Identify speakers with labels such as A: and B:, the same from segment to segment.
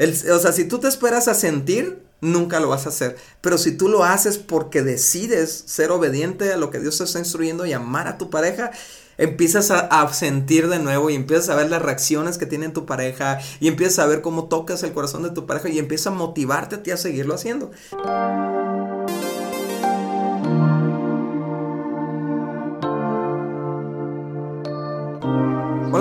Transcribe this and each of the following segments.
A: o sea, si tú te esperas a sentir, nunca lo vas a hacer. Pero si tú lo haces porque decides ser obediente a lo que Dios te está instruyendo y amar a tu pareja, empiezas a, sentir de nuevo y empiezas a ver las reacciones que tiene tu pareja y empiezas a ver cómo tocas el corazón de tu pareja y empieza a motivarte a ti a seguirlo haciendo.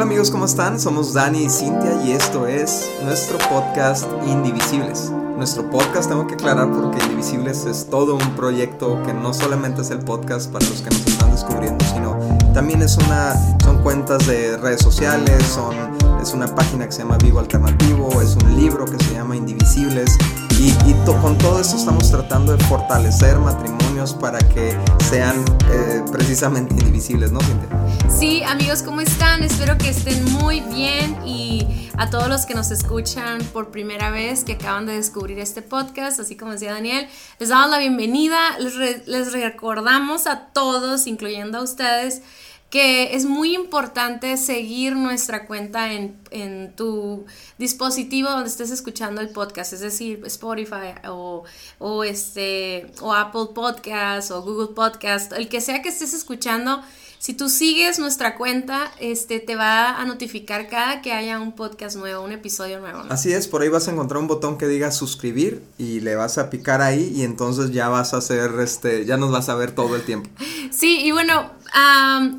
A: Amigos, ¿cómo están? Somos Dani y Cintia y esto es nuestro podcast Indivisibles. Nuestro podcast tengo que aclarar porque Indivisibles es todo un proyecto que no solamente es el podcast para los que nos están descubriendo, sino también es una, son cuentas de redes sociales, son, es una página que se llama Vivo Alternativo, es un libro que se llama Indivisibles y, con todo esto estamos tratando de fortalecer matrimonios para que sean eh, precisamente indivisibles, ¿no, Cintia?
B: Sí, amigos, ¿cómo están? Espero que estén muy bien y a todos los que nos escuchan por primera vez, que acaban de descubrir este podcast, así como decía Daniel, les damos la bienvenida, les, les recordamos a todos, incluyendo a ustedes, que es muy importante seguir nuestra cuenta en, tu dispositivo donde estés escuchando el podcast, es decir, Spotify o, o, este, o Apple Podcast o Google Podcast, el que sea que estés escuchando si tú sigues nuestra cuenta, este te va a notificar cada que haya un podcast nuevo, un episodio nuevo.
A: Así es, por ahí vas a encontrar un botón que diga suscribir y le vas a picar ahí y entonces ya vas a hacer, este, ya nos vas a ver todo el tiempo.
B: sí, y bueno,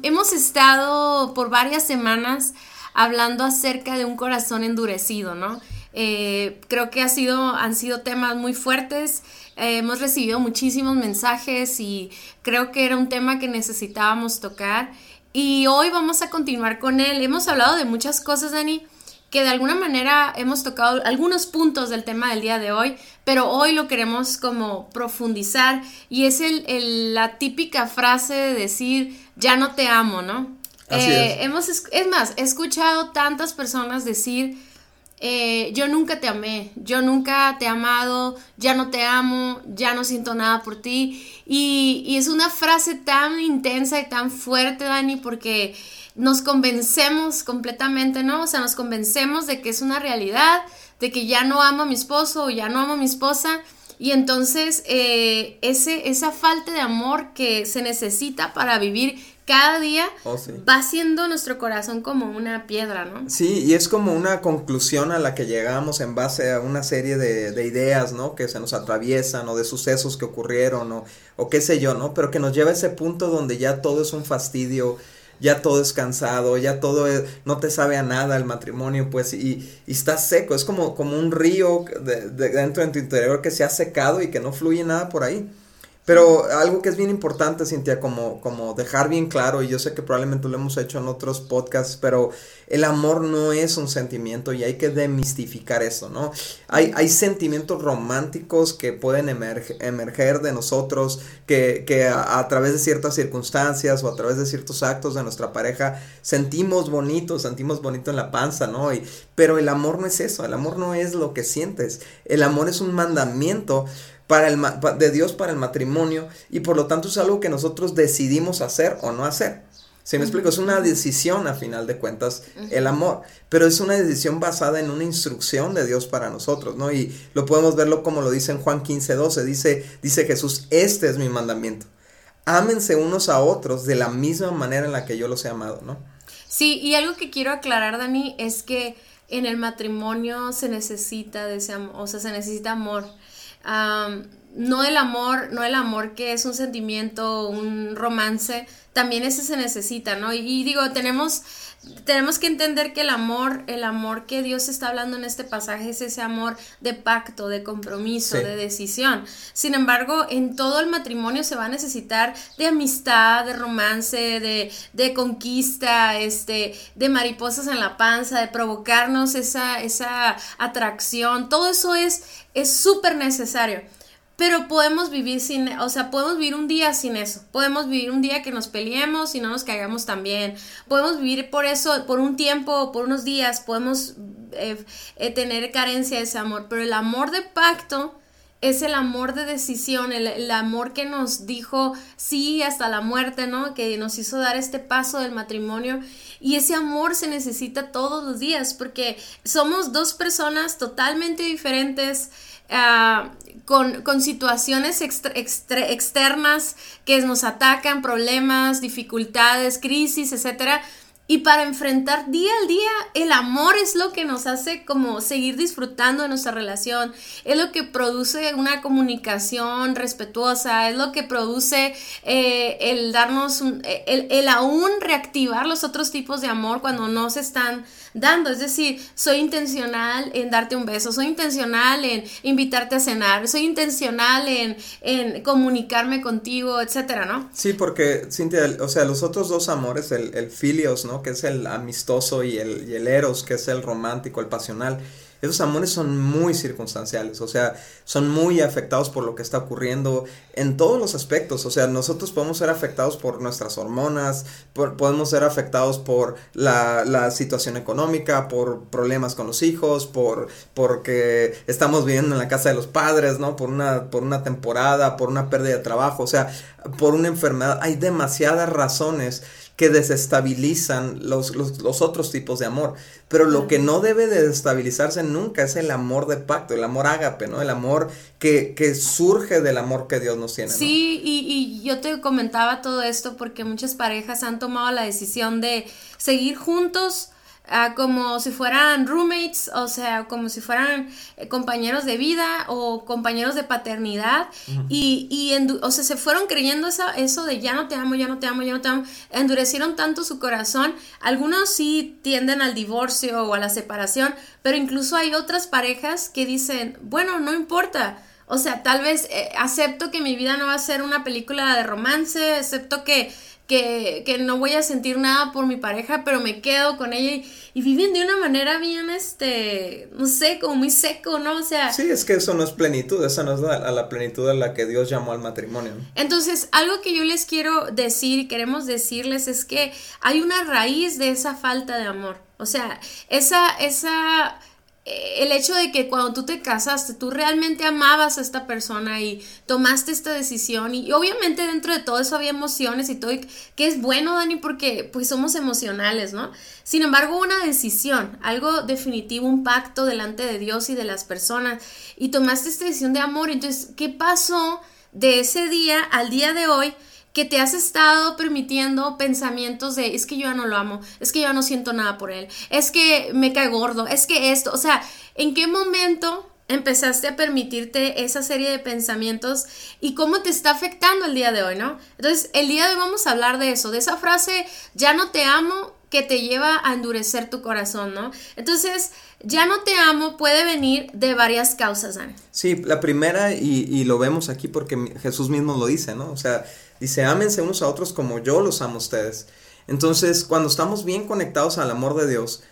B: hemos estado por varias semanas hablando acerca de un corazón endurecido, ¿no? Eh, creo que ha sido, han sido temas muy fuertes. Eh, hemos recibido muchísimos mensajes y creo que era un tema que necesitábamos tocar. Y hoy vamos a continuar con él. Hemos hablado de muchas cosas, Dani, que de alguna manera hemos tocado algunos puntos del tema del día de hoy, pero hoy lo queremos como profundizar y es el, la típica frase de decir, ya no te amo, ¿no? Eh, hemos, es más, he escuchado tantas personas decir, eh, yo nunca te amé, yo nunca te he amado, ya no te amo, ya no siento nada por ti. Y, es una frase tan intensa y tan fuerte, Dani, porque nos convencemos completamente, ¿no? O sea, nos convencemos de que es una realidad, de que ya no amo a mi esposo o ya no amo a mi esposa. Y entonces eh, ese, esa falta de amor que se necesita para vivir cada día oh, va haciendo nuestro corazón como una piedra, ¿no?
A: Sí, y es como una conclusión a la que llegamos en base a una serie de, ideas, ¿no? Que se nos atraviesan o de sucesos que ocurrieron o, o qué sé yo, ¿no? Pero que nos lleva a ese punto donde ya todo es un fastidio, ya todo es cansado, ya todo no te sabe a nada el matrimonio, pues, y, y está seco, es como, como un río de, dentro de tu interior que se ha secado y que no fluye nada por ahí. Pero algo que es bien importante, Cintia, como, como dejar bien claro, y yo sé que probablemente lo hemos hecho en otros podcasts, pero el amor no es un sentimiento y hay que demistificar eso, ¿no? Hay, hay sentimientos románticos que pueden emerger de nosotros, que, que a, través de ciertas circunstancias o a través de ciertos actos de nuestra pareja sentimos bonito, sentimos bonito en la panza, ¿no? Y, pero el amor no es eso, el amor no es lo que sientes, el amor es un mandamiento para el, de Dios para el matrimonio y por lo tanto es algo que nosotros decidimos hacer o no hacer. Si me explico, es una decisión a final de cuentas el amor, pero es una decisión basada en una instrucción de Dios para nosotros, ¿no? Y lo podemos verlo como lo dice en Juan 15, 12, dice, dice Jesús, este es mi mandamiento. Ámense unos a otros de la misma manera en la que yo los he amado, ¿no?
B: Sí, y algo que quiero aclarar, Dani, es que en el matrimonio se necesita de ese amor, o sea, se necesita amor Um, no el amor, no el amor que es un sentimiento, un romance, también ese se necesita, ¿no? Y, digo, tenemos, tenemos que entender que el amor, el amor que Dios está hablando en este pasaje es ese amor de pacto, de compromiso, de decisión. Sin embargo, en todo el matrimonio se va a necesitar de amistad, de romance, de, de conquista, este, de mariposas en la panza, de provocarnos esa, esa atracción. Todo eso es súper necesario pero podemos vivir sin, o sea, podemos vivir un día sin eso, podemos vivir un día que nos peleemos y no nos caigamos tan bien, podemos vivir por eso, por un tiempo, por unos días, podemos eh, eh, tener carencia de ese amor, pero el amor de pacto es el amor de decisión, el, amor que nos dijo sí hasta la muerte, ¿no? Que nos hizo dar este paso del matrimonio. Y ese amor se necesita todos los días porque somos dos personas totalmente diferentes. Ah, con, con, situaciones externas que nos atacan, problemas, dificultades, crisis, etcétera, y para enfrentar día al día, el amor es lo que nos hace como seguir disfrutando de nuestra relación, es lo que produce una comunicación respetuosa, es lo que produce eh, el darnos, el, el, aún reactivar los otros tipos de amor cuando no se están dando. Es decir, soy intencional en darte un beso, soy intencional en invitarte a cenar, soy intencional en, en comunicarme contigo, etcétera, ¿no?
A: Sí, porque, Cintia, o sea, los otros dos amores, el, el filios, ¿no? Que es el amistoso y el, y el eros, que es el romántico, el pasional esos amores son muy circunstanciales, o sea, son muy afectados por lo que está ocurriendo en todos los aspectos, o sea, nosotros podemos ser afectados por nuestras hormonas, podemos ser afectados por la, la, situación económica, por problemas con los hijos, por porque estamos viviendo en la casa de los padres, ¿no? Por una, por una temporada, por una pérdida de trabajo, o sea, por una enfermedad, hay demasiadas razones que desestabilizan los, los, otros tipos de amor. Pero lo que no debe de desestabilizarse nunca es el amor de pacto, el amor ágape, ¿no? El amor que, que surge del amor que Dios nos tiene.
B: Sí, y, y yo te comentaba todo esto porque muchas parejas han tomado la decisión de seguir juntos como si fueran roommates, o sea, como si fueran eh, compañeros de vida o compañeros de paternidad. Y, y o sea, se fueron creyendo esa, eso de ya no te amo, ya no te amo, ya no te amo. Endurecieron tanto su corazón. Algunos sí tienden al divorcio o a la separación, pero incluso hay otras parejas que dicen, bueno, no importa. O sea, tal vez eh, acepto que mi vida no va a ser una película de romance, acepto que que, no voy a sentir nada por mi pareja, pero me quedo con ella y, viven de una manera bien, este, no sé, como muy seco, ¿no? O sea...
A: Sí, es que eso no es plenitud, esa no es la, a la plenitud a la que Dios llamó al matrimonio.
B: Entonces, algo que yo les quiero decir y queremos decirles es que hay una raíz de esa falta de amor. O sea, esa, esa el hecho de que cuando tú te casaste, tú realmente amabas a esta persona y tomaste esta decisión y, obviamente dentro de todo eso había emociones y todo, que es bueno, Dani, porque pues somos emocionales, ¿no? Sin embargo, una decisión, algo definitivo, un pacto delante de Dios y de las personas y tomaste esta decisión de amor. Entonces, ¿qué pasó de ese día al día de hoy? Que te has estado permitiendo pensamientos de es que yo ya no lo amo, es que yo ya no siento nada por él, es que me cae gordo, es que esto, o sea, ¿en qué momento empezaste a permitirte esa serie de pensamientos y cómo te está afectando el día de hoy, ¿no? Entonces, el día de hoy vamos a hablar de eso, de esa frase, ya no te amo, que te lleva a endurecer tu corazón, ¿no? Entonces, ya no te amo puede venir de varias causas, Ana.
A: Sí, la primera, y, y lo vemos aquí porque Jesús mismo lo dice, ¿no? O sea, Dice, ámense unos a otros como yo los amo a ustedes. Entonces, cuando estamos bien conectados al amor de Dios,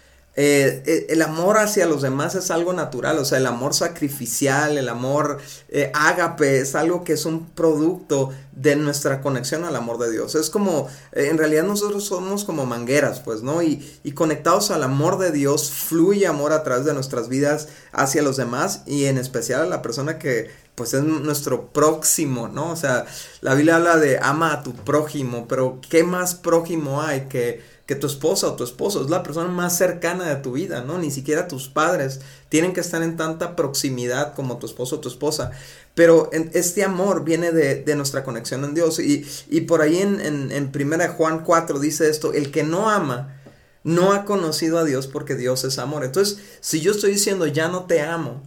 A: eh, eh, el amor hacia los demás es algo natural, o sea, el amor sacrificial, el amor eh, ágape, es algo que es un producto de nuestra conexión al amor de Dios. Es como, en realidad nosotros somos como mangueras, pues, ¿no? Y, y conectados al amor de Dios, fluye amor a través de nuestras vidas hacia los demás y en especial a la persona que pues es nuestro próximo, ¿no? O sea, la Biblia habla de ama a tu prójimo, pero ¿qué más prójimo hay que que tu esposa o tu esposo es la persona más cercana de tu vida, ¿no? Ni siquiera tus padres tienen que estar en tanta proximidad como tu esposo o tu esposa. Pero este amor viene de, nuestra conexión en Dios. Y, por ahí en, en, en 1 Juan 4 dice esto, el que no ama no ha conocido a Dios porque Dios es amor. Entonces, si yo estoy diciendo ya no te amo,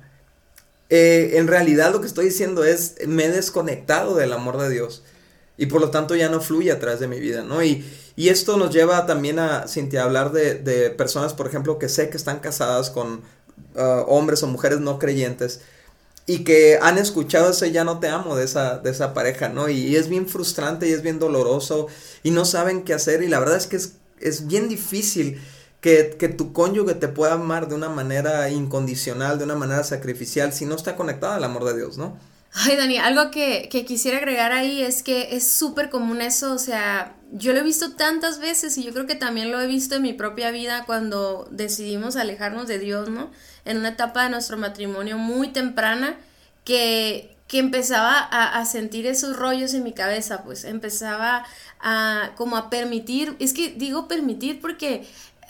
A: eh, en realidad lo que estoy diciendo es me he desconectado del amor de Dios y por lo tanto ya no fluye a través de mi vida, ¿no? Y, y esto nos lleva también a, Cintia, hablar de, de, personas, por ejemplo, que sé que están casadas con uh, hombres o mujeres no creyentes y que han escuchado ese ya no te amo de esa, de esa pareja, ¿no? Y, es bien frustrante y es bien doloroso y no saben qué hacer y la verdad es que es, es bien difícil que, que, tu cónyuge te pueda amar de una manera incondicional, de una manera sacrificial, si no está conectado al amor de Dios, ¿no?
B: Ay, Dani, algo que, que quisiera agregar ahí es que es súper común eso, o sea, yo lo he visto tantas veces y yo creo que también lo he visto en mi propia vida cuando decidimos alejarnos de Dios, ¿no? En una etapa de nuestro matrimonio muy temprana que, que empezaba a, sentir esos rollos en mi cabeza, pues empezaba a como a permitir, es que digo permitir porque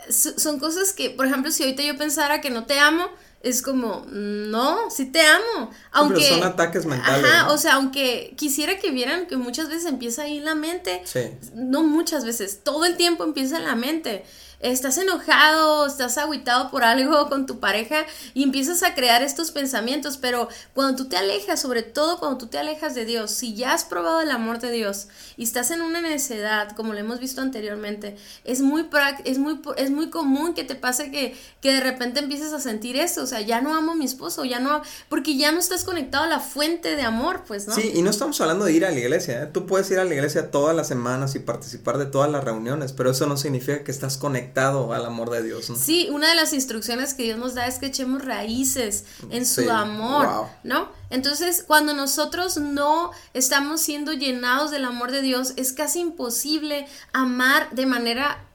B: son cosas que, por ejemplo, si ahorita yo pensara que no te amo, es como, no, sí te amo. Aunque,
A: son ataques mentales.
B: Ajá, o sea, aunque quisiera que vieran que muchas veces empieza ahí en la mente. Sí. No muchas veces, todo el tiempo empieza en la mente estás enojado, estás aguitado por algo con tu pareja y empiezas a crear estos pensamientos, pero cuando tú te alejas, sobre todo cuando tú te alejas de Dios, si ya has probado el amor de Dios y estás en una necedad, como lo hemos visto anteriormente, es muy, es muy, es muy común que te pase que, que de repente empieces a sentir eso, o sea, ya no amo a mi esposo, ya no, porque ya no estás conectado a la fuente de amor, pues, ¿no?
A: Sí, y no estamos hablando de ir a la iglesia, ¿eh? tú puedes ir a la iglesia todas las semanas y participar de todas las reuniones, pero eso no significa que estás conectado al amor de Dios. ¿no?
B: Sí, una de las instrucciones que Dios nos da es que echemos raíces en su amor, ¿no? Entonces, cuando nosotros no estamos siendo llenados del amor de Dios, es casi imposible amar de manera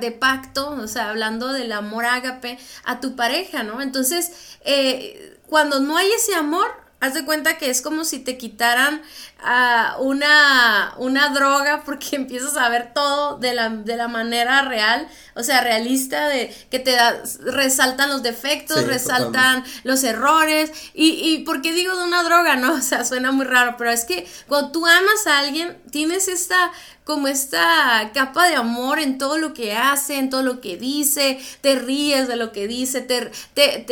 B: de pacto, o sea, hablando del amor ágape a tu pareja, ¿no? Entonces, eh, cuando no hay ese amor, haz de cuenta que es como si te quitaran uh, una, una droga porque empiezas a ver todo de la, de la manera real, o sea, realista, de que te da, resaltan los defectos, resaltan los errores. Y, y por qué digo de una droga, ¿no? O sea, suena muy raro, pero es que cuando tú amas a alguien, tienes esta como esta capa de amor en todo lo que hace, en todo lo que dice, te ríes de lo que dice, te, te,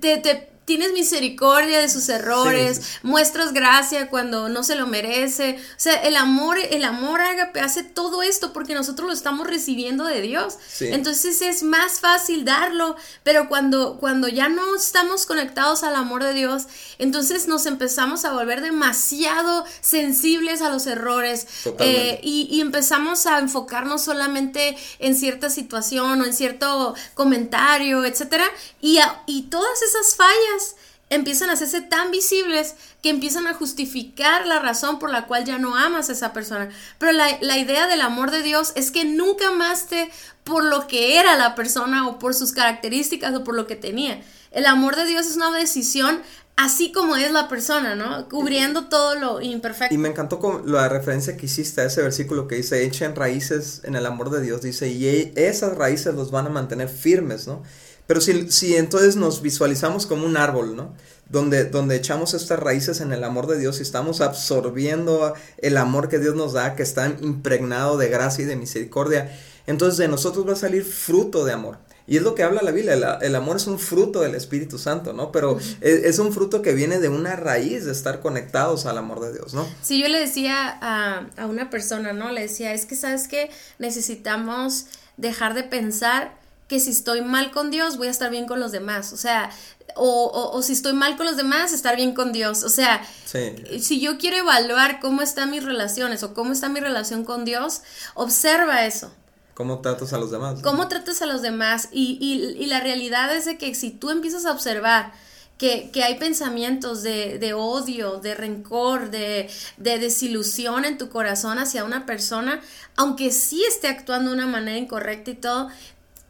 B: te, te tienes misericordia de sus errores, muestras gracia cuando no se lo merece. O sea, el amor, el amor ágape hace todo esto porque nosotros lo estamos recibiendo de Dios. Entonces es más fácil darlo, pero cuando, cuando ya no estamos conectados al amor de Dios, entonces nos empezamos a volver demasiado sensibles a los errores eh, y, y empezamos a enfocarnos solamente en cierta situación o en cierto comentario, etcétera, y, y todas esas fallas empiezan a hacerse tan visibles que empiezan a justificar la razón por la cual ya no amas a esa persona. Pero la, idea del amor de Dios es que nunca amaste por lo que era la persona o por sus características o por lo que tenía. El amor de Dios es una decisión así como es la persona, ¿no? Cubriendo todo lo imperfecto.
A: Y me encantó con la referencia que hiciste a ese versículo que dice, echen raíces en el amor de Dios, dice, y e, esas raíces los van a mantener firmes, ¿no? Pero si, si entonces nos visualizamos como un árbol, ¿no? Donde, donde echamos estas raíces en el amor de Dios y estamos absorbiendo el amor que Dios nos da, que está impregnado de gracia y de misericordia, entonces de nosotros va a salir fruto de amor. Y es lo que habla la Biblia, el, amor es un fruto del Espíritu Santo, ¿no? Pero es, es, un fruto que viene de una raíz de estar conectados al amor de Dios, ¿no?
B: Sí, yo le decía a, a una persona, ¿no? Le decía, es que sabes que necesitamos dejar de pensar que si estoy mal con Dios voy a estar bien con los demás. O sea, o, o, si estoy mal con los demás, estar bien con Dios. O sea, si yo quiero evaluar cómo están mis relaciones o cómo está mi relación con Dios, observa eso.
A: ¿Cómo tratas a los demás?
B: ¿Cómo tratas a los demás? Y, y, y la realidad es de que si tú empiezas a observar que, que, hay pensamientos de, de odio, de rencor, de, de, desilusión en tu corazón hacia una persona, aunque sí esté actuando de una manera incorrecta y todo,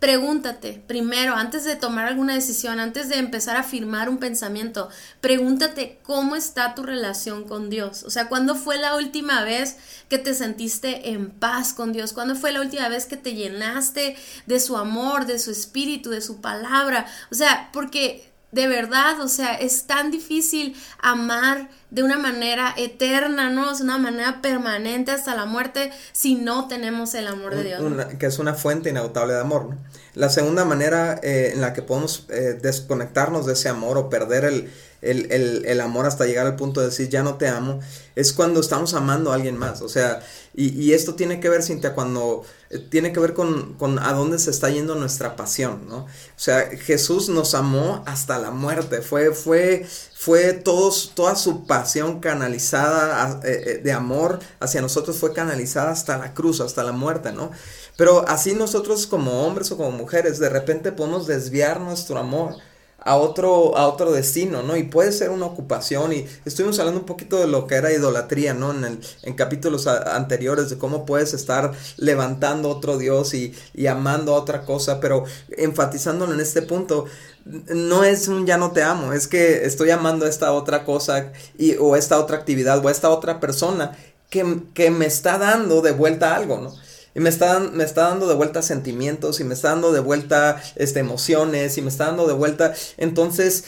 B: pregúntate primero, antes de tomar alguna decisión, antes de empezar a afirmar un pensamiento, pregúntate cómo está tu relación con Dios. O sea, ¿cuándo fue la última vez que te sentiste en paz con Dios? ¿Cuándo fue la última vez que te llenaste de su amor, de su espíritu, de su palabra? O sea, porque de verdad, o sea, es tan difícil amar de una manera eterna, ¿no? Es una manera permanente hasta la muerte si no tenemos el amor de Dios.
A: que es una fuente inagotable de amor, ¿no? La segunda manera eh, en la que podemos eh, desconectarnos de ese amor o perder el, el, el, amor hasta llegar al punto de decir ya no te amo, es cuando estamos amando a alguien más. O sea, y, y esto tiene que ver, Cintia, cuando eh, tiene que ver con, con, a dónde se está yendo nuestra pasión, ¿no? O sea, Jesús nos amó hasta la muerte, fue, fue, fue todos, toda su pasión canalizada eh, eh, de amor hacia nosotros fue canalizada hasta la cruz, hasta la muerte, ¿no? Pero así nosotros como hombres o como mujeres de repente podemos desviar nuestro amor a otro, a otro destino, ¿no? Y puede ser una ocupación y estuvimos hablando un poquito de lo que era idolatría, ¿no? En, el, en capítulos anteriores de cómo puedes estar levantando otro Dios y, y amando a otra cosa, pero enfatizándolo en este punto, no es un ya no te amo, es que estoy amando a esta otra cosa y, o esta otra actividad o a esta otra persona que, que me está dando de vuelta algo, ¿no? Y me está, me está dando de vuelta sentimientos y me está dando de vuelta este, emociones y me está dando de vuelta. Entonces,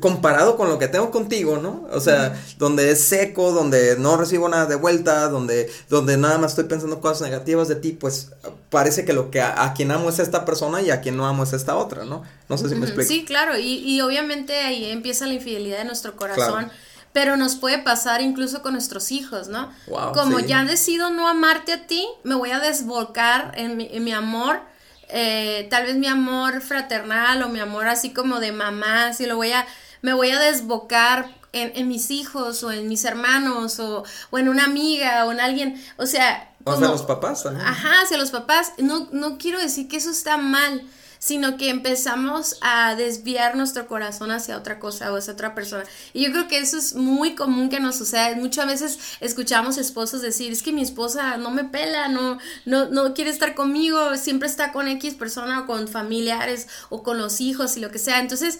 A: comparado con lo que tengo contigo, ¿no? O sea, donde es seco, donde no recibo nada de vuelta, donde, donde nada más estoy pensando cosas negativas de ti, pues parece que lo que a, quien amo es esta persona y a quien no amo es esta otra, ¿no? No sé si me explico.
B: Sí, claro, y, y obviamente ahí empieza la infidelidad de nuestro corazón. Pero nos puede pasar incluso con nuestros hijos, ¿no? Como ya decido no amarte a ti, me voy a desvolcar en mi, en mi amor eh, tal vez mi amor fraternal o mi amor así como de mamá, si lo voy a, me voy a desbocar en, mis hijos o en mis hermanos o, o, en una amiga o en alguien, o sea...
A: O hacia los papás también.
B: Ajá, hacia los papás. No, no quiero decir que eso está mal, sino que empezamos a desviar nuestro corazón hacia otra cosa o hacia otra persona. Y yo creo que eso es muy común que nos suceda. Muchas veces escuchamos esposos decir, es que mi esposa no me pela, no, no, no quiere estar conmigo, siempre está con X persona o con familiares o con los hijos y lo que sea. Entonces,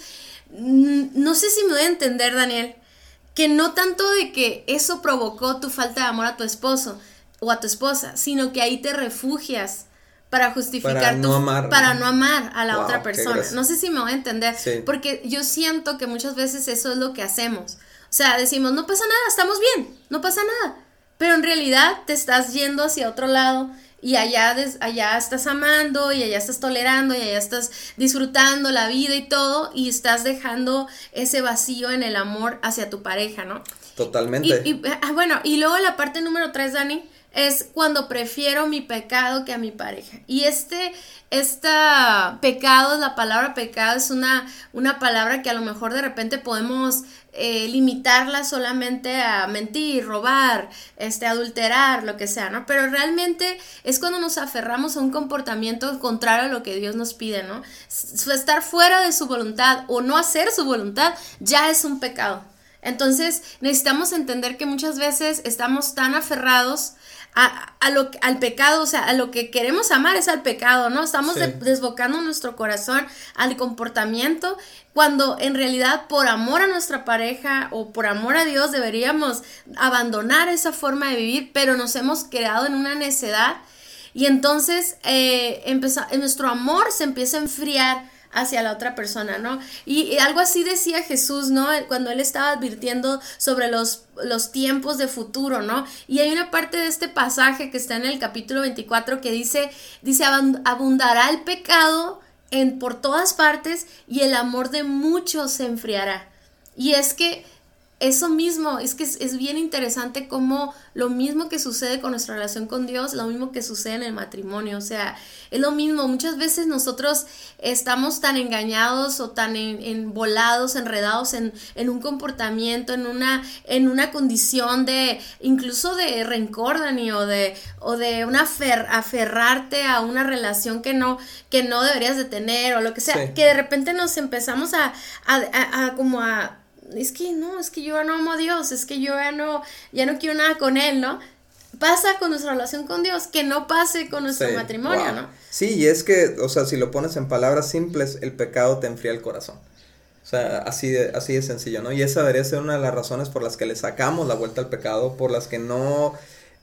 B: no sé si me voy a entender, Daniel, que no tanto de que eso provocó tu falta de amor a tu esposo o a tu esposa, sino que ahí te refugias para justificar para no amar, para no amar a la otra persona. No sé si me voy a entender, porque yo siento que muchas veces eso es lo que hacemos. O sea, decimos, no pasa nada, estamos bien, no pasa nada. Pero en realidad te estás yendo hacia otro lado y allá, allá estás amando y allá estás tolerando y allá estás disfrutando la vida y todo y estás dejando ese vacío en el amor hacia tu pareja, ¿no?
A: Totalmente.
B: Y, ah, bueno, y luego la parte número tres, Dani, es cuando prefiero mi pecado que a mi pareja. Y este, esta pecado, la palabra pecado es una, una palabra que a lo mejor de repente podemos eh, limitarla solamente a mentir, robar, este, adulterar, lo que sea, ¿no? Pero realmente es cuando nos aferramos a un comportamiento contrario a lo que Dios nos pide, ¿no? Estar fuera de su voluntad o no hacer su voluntad ya es un pecado. Entonces necesitamos entender que muchas veces estamos tan aferrados a, lo, al pecado, o sea, a lo que queremos amar es al pecado, ¿no? Estamos desbocando nuestro corazón al comportamiento cuando en realidad por amor a nuestra pareja o por amor a Dios deberíamos abandonar esa forma de vivir, pero nos hemos creado en una necedad y entonces eh, nuestro amor se empieza a enfriar hacia la otra persona, ¿no? Y, algo así decía Jesús, ¿no? Cuando él estaba advirtiendo sobre los, los tiempos de futuro, ¿no? Y hay una parte de este pasaje que está en el capítulo 24 que dice, dice, abundará el pecado en, por todas partes y el amor de muchos se enfriará. Y es que eso mismo, es que es, bien interesante cómo lo mismo que sucede con nuestra relación con Dios, lo mismo que sucede en el matrimonio, o sea, es lo mismo, muchas veces nosotros estamos tan engañados o tan en, volados, enredados en, en, un comportamiento, en una, en una condición de, incluso de rencor, Dani, o de, o de una aferrarte a una relación que no, que no deberías de tener, o lo que sea, que de repente nos empezamos a, a como a es que no, es que yo ya no amo a Dios, es que yo ya no, ya no quiero nada con Él, ¿no? Pasa con nuestra relación con Dios, que no pase con nuestro matrimonio, ¿no?
A: Sí, y es que, o sea, si lo pones en palabras simples, el pecado te enfría el corazón. O sea, así de, así de sencillo, ¿no? Y esa debería ser una de las razones por las que le sacamos la vuelta al pecado, por las que no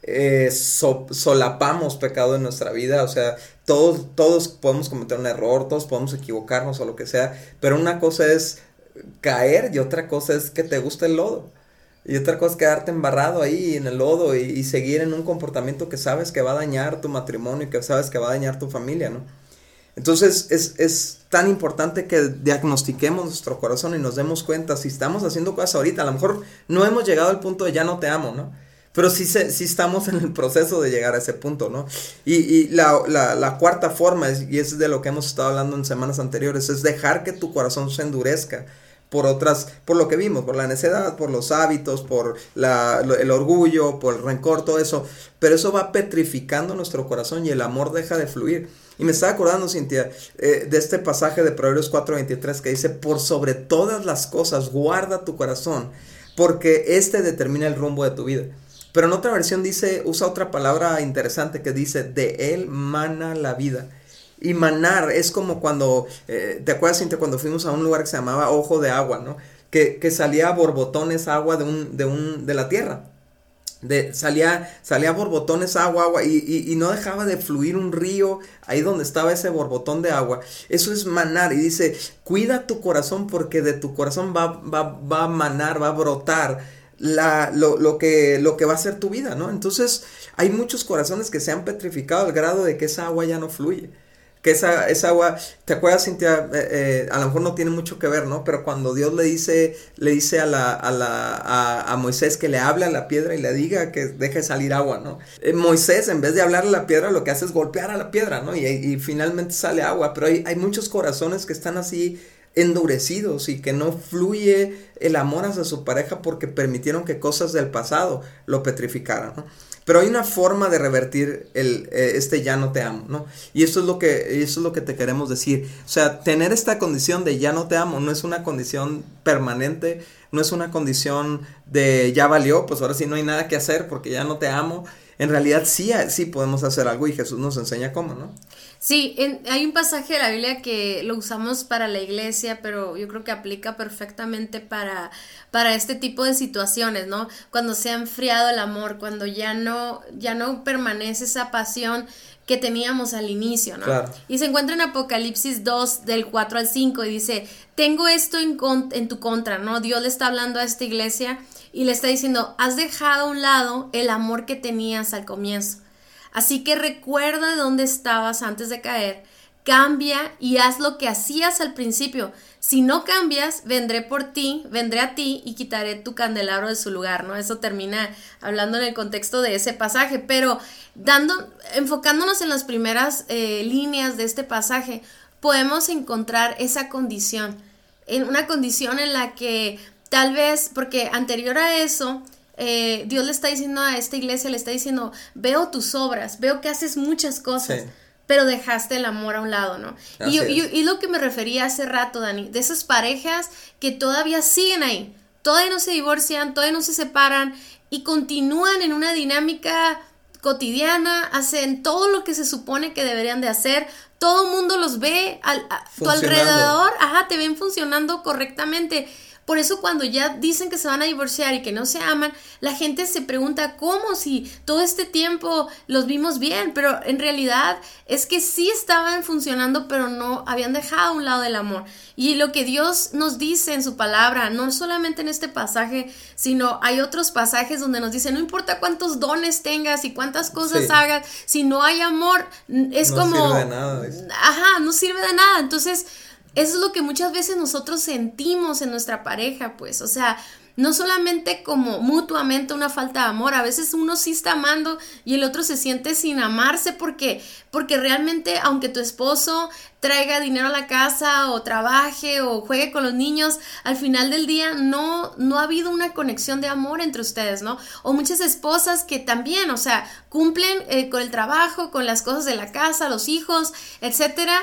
A: eh, solapamos pecado en nuestra vida. O sea, todos, todos podemos cometer un error, todos podemos equivocarnos o lo que sea, pero una cosa es caer y otra cosa es que te guste el lodo. Y otra cosa es quedarte embarrado ahí en el lodo y, seguir en un comportamiento que sabes que va a dañar tu matrimonio y que sabes que va a dañar tu familia, ¿no? Entonces es, es, tan importante que diagnostiquemos nuestro corazón y nos demos cuenta si estamos haciendo cosas ahorita. A lo mejor no hemos llegado al punto de ya no te amo, ¿no? Pero sí, se, estamos en el proceso de llegar a ese punto, ¿no? Y, y la, la, la, cuarta forma, y es de lo que hemos estado hablando en semanas anteriores, es dejar que tu corazón se endurezca por otras, por lo que vimos, por la necedad, por los hábitos, por la, el orgullo, por el rencor, todo eso. Pero eso va petrificando nuestro corazón y el amor deja de fluir. Y me estaba acordando, Cintia, eh, de este pasaje de Proverbios 4:23 que dice, por sobre todas las cosas guarda tu corazón, porque este determina el rumbo de tu vida. Pero en otra versión dice, usa otra palabra interesante que dice, de él mana la vida. Y manar es como cuando, eh, ¿te acuerdas, Cintia, cuando fuimos a un lugar que se llamaba Ojo de Agua, ¿no? Que, que salía borbotones agua de, un, de, un, de la tierra. De, salía, salía borbotones agua, agua, y, y, y, no dejaba de fluir un río ahí donde estaba ese borbotón de agua. Eso es manar, y dice, cuida tu corazón porque de tu corazón va, va, va a manar, va a brotar la, lo, lo, que, lo que va a ser tu vida, ¿no? Entonces, hay muchos corazones que se han petrificado al grado de que esa agua ya no fluye que esa, esa agua, ¿te acuerdas, Cintia? Eh, eh, a lo mejor no tiene mucho que ver, ¿no? Pero cuando Dios le dice, le dice a, la, a, la, a, Moisés que le hable a la piedra y le diga que deje salir agua, ¿no? Eh, Moisés, en vez de hablarle a la piedra, lo que hace es golpear a la piedra, ¿no? Y, y finalmente sale agua, pero hay, hay muchos corazones que están así endurecidos y que no fluye el amor hacia su pareja porque permitieron que cosas del pasado lo petrificaran, ¿no? Pero hay una forma de revertir el, eh, este ya no te amo, ¿no? Y eso es lo que, eso es lo que te queremos decir. O sea, tener esta condición de ya no te amo no es una condición permanente, no es una condición de ya valió, pues ahora sí no hay nada que hacer porque ya no te amo. En realidad sí, sí podemos hacer algo y Jesús nos enseña cómo, ¿no?
B: Sí, en, hay un pasaje de la Biblia que lo usamos para la iglesia, pero yo creo que aplica perfectamente para, para este tipo de situaciones, ¿no? Cuando se ha enfriado el amor, cuando ya no, ya no permanece esa pasión que teníamos al inicio, ¿no? Claro. Y se encuentra en Apocalipsis 2 del 4 al 5 y dice, tengo esto en, en tu contra, ¿no? Dios le está hablando a esta iglesia y le está diciendo, has dejado a un lado el amor que tenías al comienzo. Así que recuerda de dónde estabas antes de caer, cambia y haz lo que hacías al principio. Si no cambias, vendré por ti, vendré a ti y quitaré tu candelabro de su lugar, ¿no? Eso termina hablando en el contexto de ese pasaje, pero dando, enfocándonos en las primeras eh, líneas de este pasaje, podemos encontrar esa condición, en una condición en la que tal vez, porque anterior a eso, eh, Dios le está diciendo a esta iglesia, le está diciendo, veo tus obras, veo que haces muchas cosas. Sí. Pero dejaste el amor a un lado, ¿no? Y, y, y, lo que me refería hace rato, Dani, de esas parejas que todavía siguen ahí, todavía no se divorcian, todavía no se separan y continúan en una dinámica cotidiana, hacen todo lo que se supone que deberían de hacer, todo el mundo los ve al, a tu alrededor, ajá, te ven funcionando correctamente por eso cuando ya dicen que se van a divorciar y que no se aman, la gente se pregunta cómo si todo este tiempo los vimos bien, pero en realidad es que sí estaban funcionando, pero no habían dejado a un lado el amor. Y lo que Dios nos dice en su palabra, no solamente en este pasaje, sino hay otros pasajes donde nos dice, no importa cuántos dones tengas y cuántas cosas sí. hagas, si no hay amor, es
A: no
B: como...
A: Sirve de nada.
B: Ajá, no sirve de nada. Entonces eso es lo que muchas veces nosotros sentimos en nuestra pareja, pues, o sea, no solamente como mutuamente una falta de amor, a veces uno sí está amando y el otro se siente sin amarse porque porque realmente aunque tu esposo traiga dinero a la casa o trabaje o juegue con los niños, al final del día no no ha habido una conexión de amor entre ustedes, ¿no? O muchas esposas que también, o sea, cumplen eh, con el trabajo, con las cosas de la casa, los hijos, etcétera,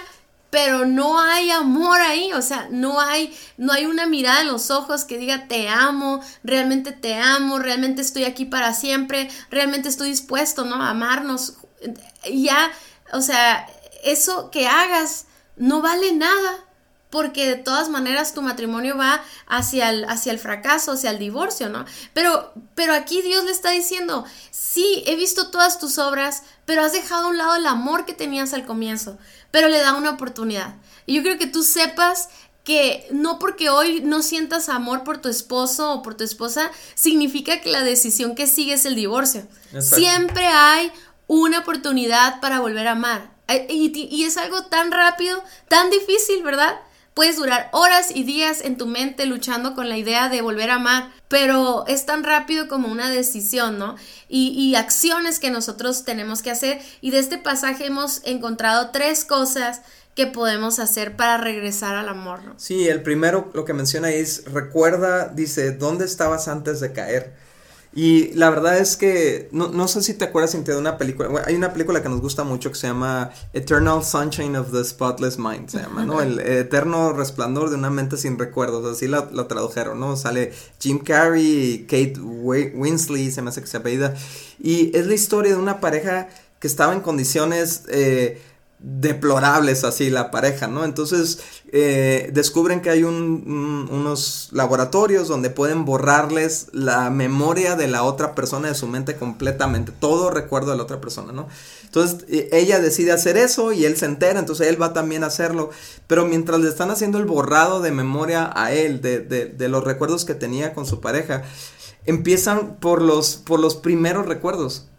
B: pero no hay amor ahí, o sea, no hay, no hay una mirada en los ojos que diga te amo, realmente te amo, realmente estoy aquí para siempre, realmente estoy dispuesto, ¿no? A amarnos. Ya, o sea, eso que hagas no vale nada, porque de todas maneras tu matrimonio va hacia el, hacia el fracaso, hacia el divorcio, ¿no? Pero, pero aquí Dios le está diciendo, sí, he visto todas tus obras, pero has dejado a un lado el amor que tenías al comienzo, pero le da una oportunidad. Y yo creo que tú sepas que no porque hoy no sientas amor por tu esposo o por tu esposa, significa que la decisión que sigue es el divorcio. Exacto. Siempre hay una oportunidad para volver a amar. Y, y es algo tan rápido, tan difícil, ¿verdad? Puedes durar horas y días en tu mente luchando con la idea de volver a amar, pero es tan rápido como una decisión, ¿no? Y, acciones que nosotros tenemos que hacer. Y de este pasaje hemos encontrado tres cosas que podemos hacer para regresar al amor, ¿no?
A: Sí, el primero lo que menciona es, recuerda, dice, ¿dónde estabas antes de caer? Y la verdad es que, no, no sé si te acuerdas de una película, bueno, hay una película que nos gusta mucho que se llama Eternal Sunshine of the Spotless Mind, se llama, ¿no? El eterno resplandor de una mente sin recuerdos, así la, la tradujeron, ¿no? Sale Jim Carrey y Kate Winsley, se me hace que se apellida, y es la historia de una pareja que estaba en condiciones... Eh, deplorables así la pareja, ¿no? Entonces eh, descubren que hay unos laboratorios donde pueden borrarles la memoria de la otra persona de su mente completamente, todo recuerdo de la otra persona, ¿no? Entonces e, ella decide hacer eso y él se entera, entonces él va también a hacerlo, pero mientras le están haciendo el borrado de memoria a él de, de, de los recuerdos que tenía con su pareja, empiezan por los, por los primeros recuerdos.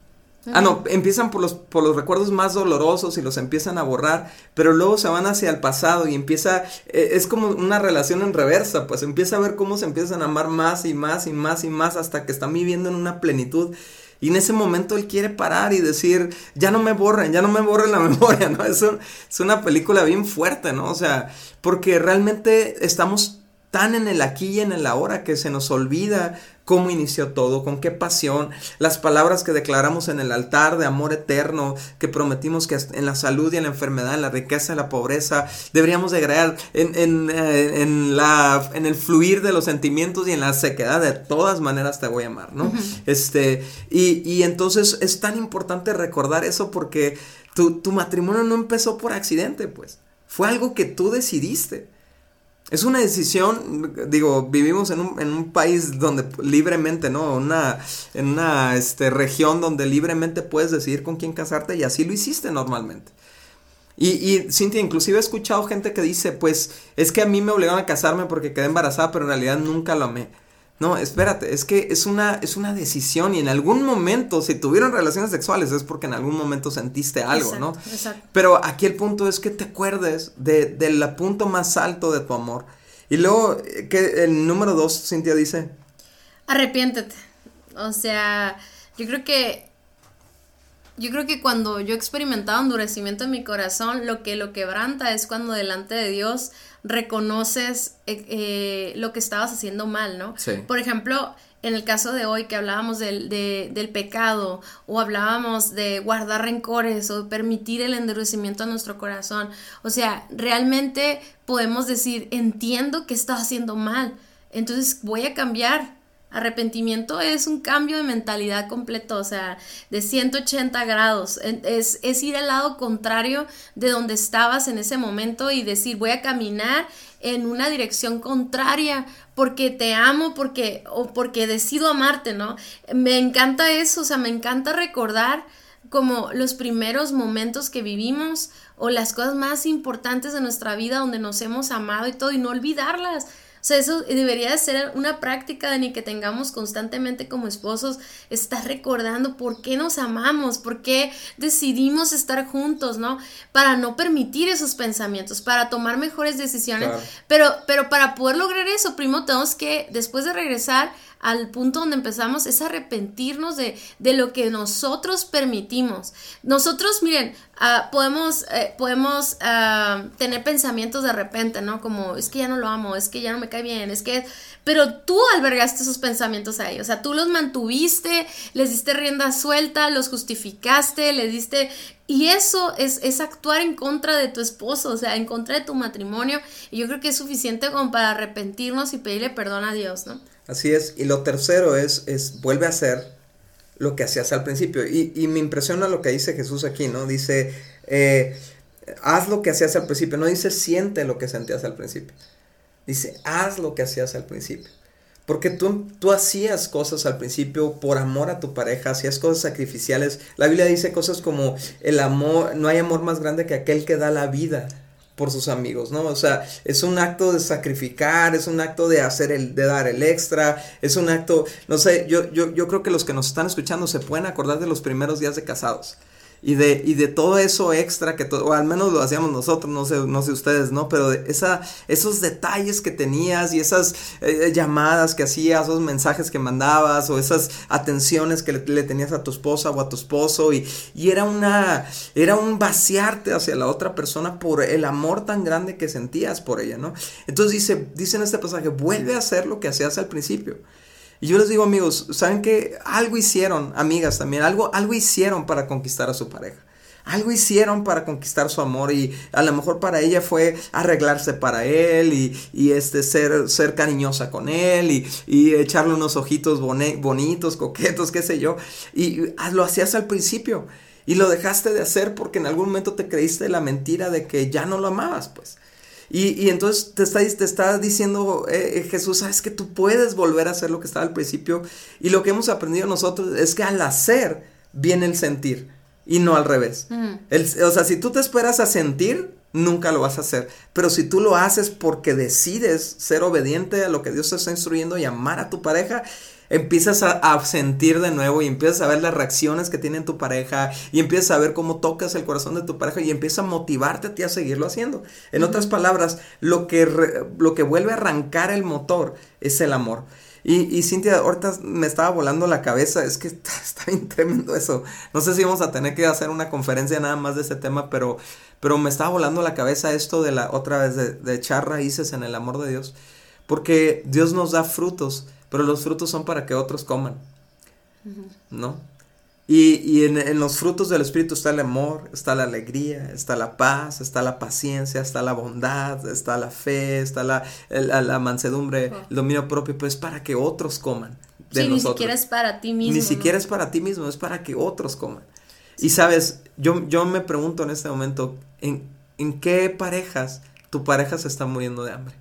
A: Ah, no, empiezan por los, por los recuerdos más dolorosos y los empiezan a borrar, pero luego se van hacia el pasado y empieza, eh, es como una relación en reversa, pues empieza a ver cómo se empiezan a amar más y más y más y más hasta que están viviendo en una plenitud. Y en ese momento él quiere parar y decir, ya no me borren, ya no me borren la memoria, ¿no? Es, es una película bien fuerte, ¿no? O sea, porque realmente estamos tan en el aquí y en el ahora que se nos olvida cómo inició todo, con qué pasión, las palabras que declaramos en el altar de amor eterno, que prometimos que en la salud y en la enfermedad, en la riqueza y la pobreza, deberíamos de agregar en, en, eh, en, la, en el fluir de los sentimientos y en la sequedad, de todas maneras te voy a amar, ¿no? Este, y, y entonces es tan importante recordar eso porque tu, tu matrimonio no empezó por accidente, pues, fue algo que tú decidiste. Es una decisión, digo, vivimos en un, en un país donde libremente, ¿no? Una, en una este, región donde libremente puedes decidir con quién casarte y así lo hiciste normalmente. Y, y Cintia, inclusive he escuchado gente que dice, pues es que a mí me obligaron a casarme porque quedé embarazada, pero en realidad nunca lo amé. No, espérate, es que es una, es una decisión y en algún momento, si tuvieron relaciones sexuales, es porque en algún momento sentiste algo, ¿no? Exacto. Pero aquí el punto es que te acuerdes de, del punto más alto de tu amor. Y luego, que el número dos, Cintia dice.
B: Arrepiéntete. O sea, yo creo que yo creo que cuando yo he experimentado endurecimiento en mi corazón, lo que lo quebranta es cuando delante de Dios reconoces eh, eh, lo que estabas haciendo mal, ¿no? Sí. Por ejemplo, en el caso de hoy que hablábamos del, del pecado o hablábamos de guardar rencores o permitir el endurecimiento a nuestro corazón, o sea, realmente podemos decir, entiendo que estaba haciendo mal, entonces voy a cambiar, Arrepentimiento es un cambio de mentalidad completo, o sea, de 180 grados. Es, es, ir al lado contrario de donde estabas en ese momento y decir, voy a caminar en una dirección contraria porque te amo, porque, o porque decido amarte, ¿no? Me encanta eso, o sea, me encanta recordar como los primeros momentos que vivimos o las cosas más importantes de nuestra vida donde nos hemos amado y todo y no olvidarlas. O sea, eso debería de ser una práctica de ni que tengamos constantemente como esposos, estar recordando por qué nos amamos, por qué decidimos estar juntos, ¿no? Para no permitir esos pensamientos, para tomar mejores decisiones. Pero, pero para poder lograr eso, primero tenemos que, después de regresar, al punto donde empezamos es arrepentirnos de, de lo que nosotros permitimos. Nosotros, miren, uh, podemos, eh, podemos uh, tener pensamientos de repente, ¿no? Como, es que ya no lo amo, es que ya no me cae bien, es que... Pero tú albergaste esos pensamientos ahí, o sea, tú los mantuviste, les diste rienda suelta, los justificaste, les diste... Y eso es, es, actuar en contra de tu esposo, o sea, en contra de tu matrimonio. Y yo creo que es suficiente como para arrepentirnos y pedirle perdón a Dios, ¿no?
A: Así es. Y lo tercero es, es vuelve a hacer lo que hacías al principio. Y, y me impresiona lo que dice Jesús aquí, ¿no? Dice, eh, haz lo que hacías al principio. No dice, siente lo que sentías al principio. Dice, haz lo que hacías al principio. Porque tú, tú hacías cosas al principio por amor a tu pareja, hacías cosas sacrificiales. La Biblia dice cosas como el amor, no hay amor más grande que aquel que da la vida por sus amigos, ¿no? O sea, es un acto de sacrificar, es un acto de hacer el, de dar el extra, es un acto, no sé, yo, yo, yo creo que los que nos están escuchando se pueden acordar de los primeros días de casados y de, y de todo eso extra que todo, o al menos lo hacíamos nosotros, no sé, no sé ustedes, ¿no? Pero de esa, esos detalles que tenías y esas eh, llamadas que hacías, esos mensajes que mandabas o esas atenciones que le, tenías a tu esposa o a tu esposo y, y, era una, era un vaciarte hacia la otra persona por el amor tan grande que sentías por ella, ¿no? Entonces dice, dice en este pasaje, vuelve a hacer lo que hacías al principio. Y yo les digo, amigos, ¿saben qué? Algo hicieron, amigas también, algo, algo hicieron para conquistar a su pareja. Algo hicieron para conquistar su amor y a lo mejor para ella fue arreglarse para él y, y este, ser, ser cariñosa con él y, y echarle unos ojitos bonitos, coquetos, qué sé yo. Y lo hacías al principio. Y lo dejaste de hacer porque en algún momento te creíste la mentira de que ya no lo amabas, pues. Y, entonces te está, te está diciendo eh, eh, Jesús, sabes que tú puedes volver a hacer lo que estaba al principio. Y lo que hemos aprendido nosotros es que al hacer viene el sentir y no al revés. o sea, si tú te esperas a sentir, nunca lo vas a hacer. Pero si tú lo haces porque decides ser obediente a lo que Dios te está instruyendo y amar a tu pareja, empiezas a, sentir de nuevo y empiezas a ver las reacciones que tiene tu pareja y empiezas a ver cómo tocas el corazón de tu pareja y empiezas a motivarte a ti a seguirlo haciendo. En otras palabras, lo que, lo que vuelve a arrancar el motor es el amor. Y, y Cintia, ahorita me estaba volando la cabeza, es que está, está, bien tremendo eso. No sé si vamos a tener que hacer una conferencia nada más de ese tema, pero, pero me estaba volando la cabeza esto de la otra vez de, de echar raíces en el amor de Dios. Porque Dios nos da frutos pero los frutos son para que otros coman, ¿no? Y, en, los frutos del Espíritu está el amor, está la alegría, está la paz, está la paciencia, está la bondad, está la fe, está la, la, mansedumbre, el dominio propio, pues para que otros coman.
B: De sí, ni siquiera es para ti mismo.
A: Ni siquiera es para ti mismo, es para que otros coman. Y sabes, yo, yo me pregunto en este momento, ¿en, ¿en qué parejas tu pareja se está muriendo de hambre?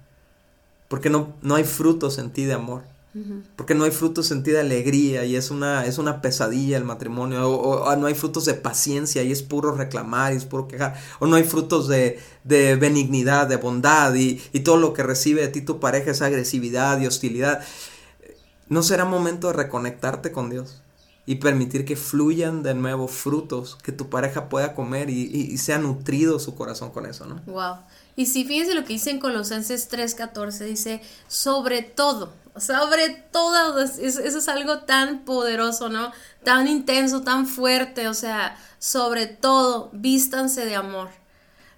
A: Porque no, no hay frutos en ti de amor. Porque no hay frutos en ti de alegría y es una, es una pesadilla el matrimonio. O, no hay frutos de paciencia y es puro reclamar y es puro quejar. O no hay frutos de, de benignidad, de bondad y, y, todo lo que recibe de ti tu pareja es agresividad y hostilidad. ¿No será momento de reconectarte con Dios? Y permitir que fluyan de nuevo frutos que tu pareja pueda comer y, y, sea nutrido su corazón con eso, ¿no?
B: Wow. Y si fíjense lo que dice en Colosenses 3:14, dice, sobre todo, sobre todo, eso, es algo tan poderoso, ¿no? Tan intenso, tan fuerte, o sea, sobre todo, vístanse de amor,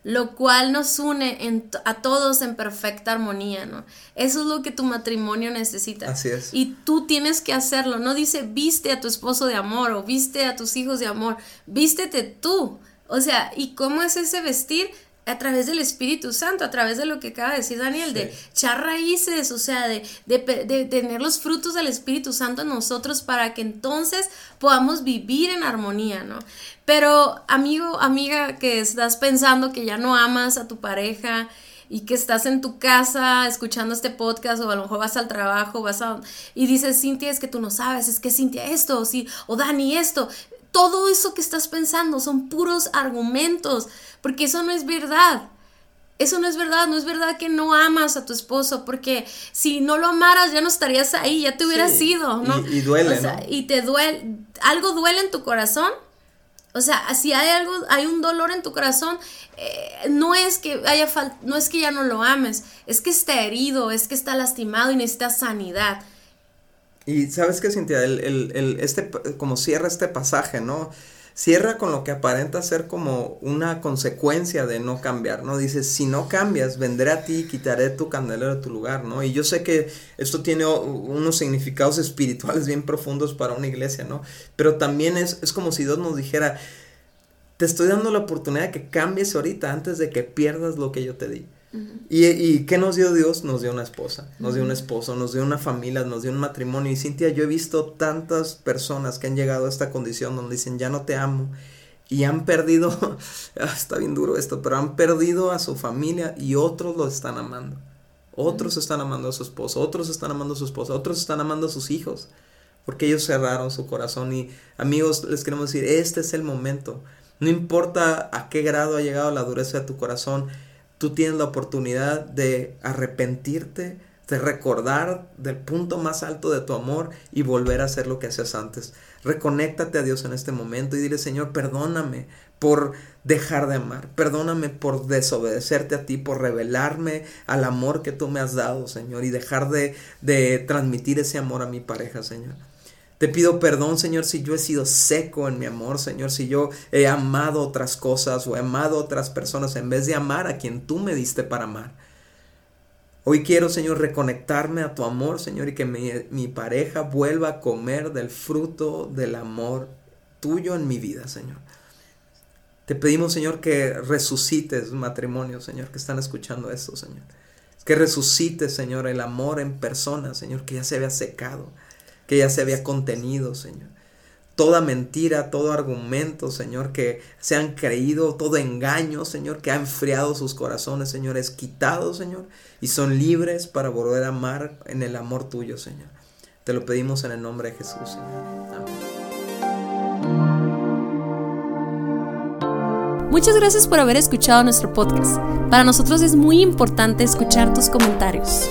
B: lo cual nos une a todos en perfecta armonía, ¿no? Eso es lo que tu matrimonio necesita.
A: Así es.
B: Y tú tienes que hacerlo, no dice viste a tu esposo de amor o viste a tus hijos de amor, vístete tú. O sea, ¿y cómo es ese vestir? A través del Espíritu Santo, a través de lo que acaba de decir Daniel, de echar raíces, o sea, de, de, tener los frutos del Espíritu Santo en nosotros para que entonces podamos vivir en armonía, ¿no? Pero amigo, amiga, que estás pensando que ya no amas a tu pareja y que estás en tu casa escuchando este podcast o a lo mejor vas al trabajo, vas a... y dices, Cintia, es que tú no sabes, es que Cintia esto, o, sí, o Dani esto, todo eso que estás pensando son puros argumentos, porque eso no es verdad. Eso no es verdad, no es verdad que no amas a tu esposo, porque si no lo amaras ya no estarías ahí, ya te hubieras ido, ¿no?
A: Y, duele, ¿no?
B: Y te duele, algo duele en tu corazón. O sea, si hay algo, hay un dolor en tu corazón, eh, no es que haya no es que ya no lo ames, es que está herido, es que está lastimado y necesita sanidad.
A: Y sabes que, Cintia, el, el, el, este, como cierra este pasaje, ¿no? Cierra con lo que aparenta ser como una consecuencia de no cambiar, ¿no? Dice, si no cambias, vendré a ti y quitaré tu candelero de tu lugar, ¿no? Y yo sé que esto tiene unos significados espirituales bien profundos para una iglesia, ¿no? Pero también es, es como si Dios nos dijera, te estoy dando la oportunidad de que cambies ahorita antes de que pierdas lo que yo te di y, qué nos dio Dios? Nos dio una esposa, nos dio un esposo, nos dio una familia, nos dio un matrimonio. Y Cintia, yo he visto tantas personas que han llegado a esta condición donde dicen, ya no te amo. Y han perdido, ah, está bien duro esto, pero han perdido a su familia y otros lo están amando. Otros están amando a su esposo, otros están amando a su esposa, otros están amando a sus hijos. Porque ellos cerraron su corazón. Y amigos, les queremos decir, este es el momento. No importa a qué grado ha llegado la dureza de tu corazón tú tienes la oportunidad de arrepentirte, de recordar del punto más alto de tu amor y volver a hacer lo que hacías antes. Reconéctate a Dios en este momento y dile, Señor, perdóname por dejar de amar, perdóname por desobedecerte a ti, por revelarme al amor que tú me has dado, Señor, y dejar de, de transmitir ese amor a mi pareja, Señor. Te pido perdón, Señor, si yo he sido seco en mi amor, Señor, si yo he amado otras cosas o he amado otras personas en vez de amar a quien tú me diste para amar. Hoy quiero, Señor, reconectarme a tu amor, Señor, y que mi, pareja vuelva a comer del fruto del amor tuyo en mi vida, Señor. Te pedimos, Señor, que resucites matrimonio, Señor, que están escuchando esto, Señor. Que resucites, Señor, el amor en persona, Señor, que ya se había secado que ya se había contenido, Señor. toda mentira, todo argumento, Señor, que se han creído, todo engaño, Señor, que ha enfriado sus corazones, Señor, es quitado, Señor, y son libres para volver a amar en el amor tuyo, Señor. Te lo pedimos en el nombre de Jesús, Señor. Amén.
B: Muchas gracias por haber escuchado nuestro podcast. Para nosotros es muy importante escuchar tus comentarios.